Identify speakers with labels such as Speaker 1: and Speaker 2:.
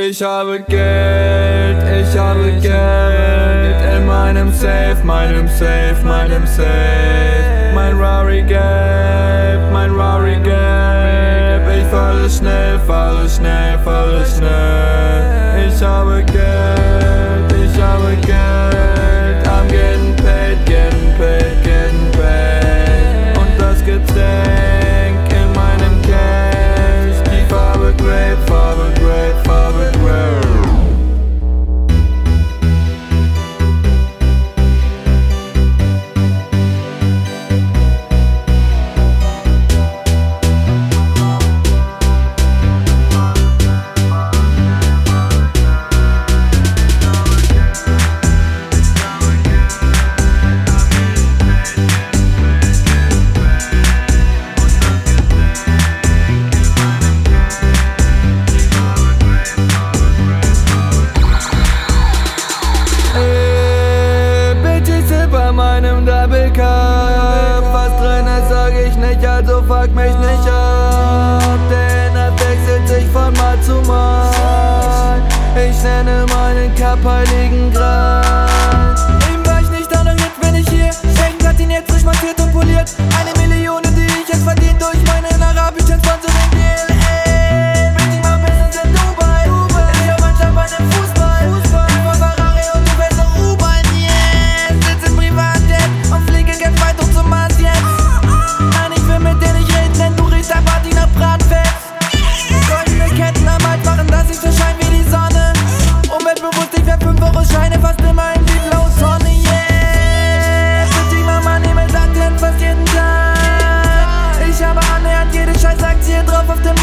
Speaker 1: Ich habe Geld, ich habe Geld in meinem Safe, meinem Safe, meinem Safe. Mein Rari gelb, mein Rari gelb. Ich falle schnell, falle schnell, falle nicht, also fuck mich nicht ab. Denn er wechselt sich von Mal zu Mal. Ich nenne meinen Cup Heiligen Gral. Autos scheine fast immer in die blaue Sonne, yeah. Die Mama Nebel sagt fast jeden Tag. Ich habe annähernd jede Scheiß sagt drauf auf dem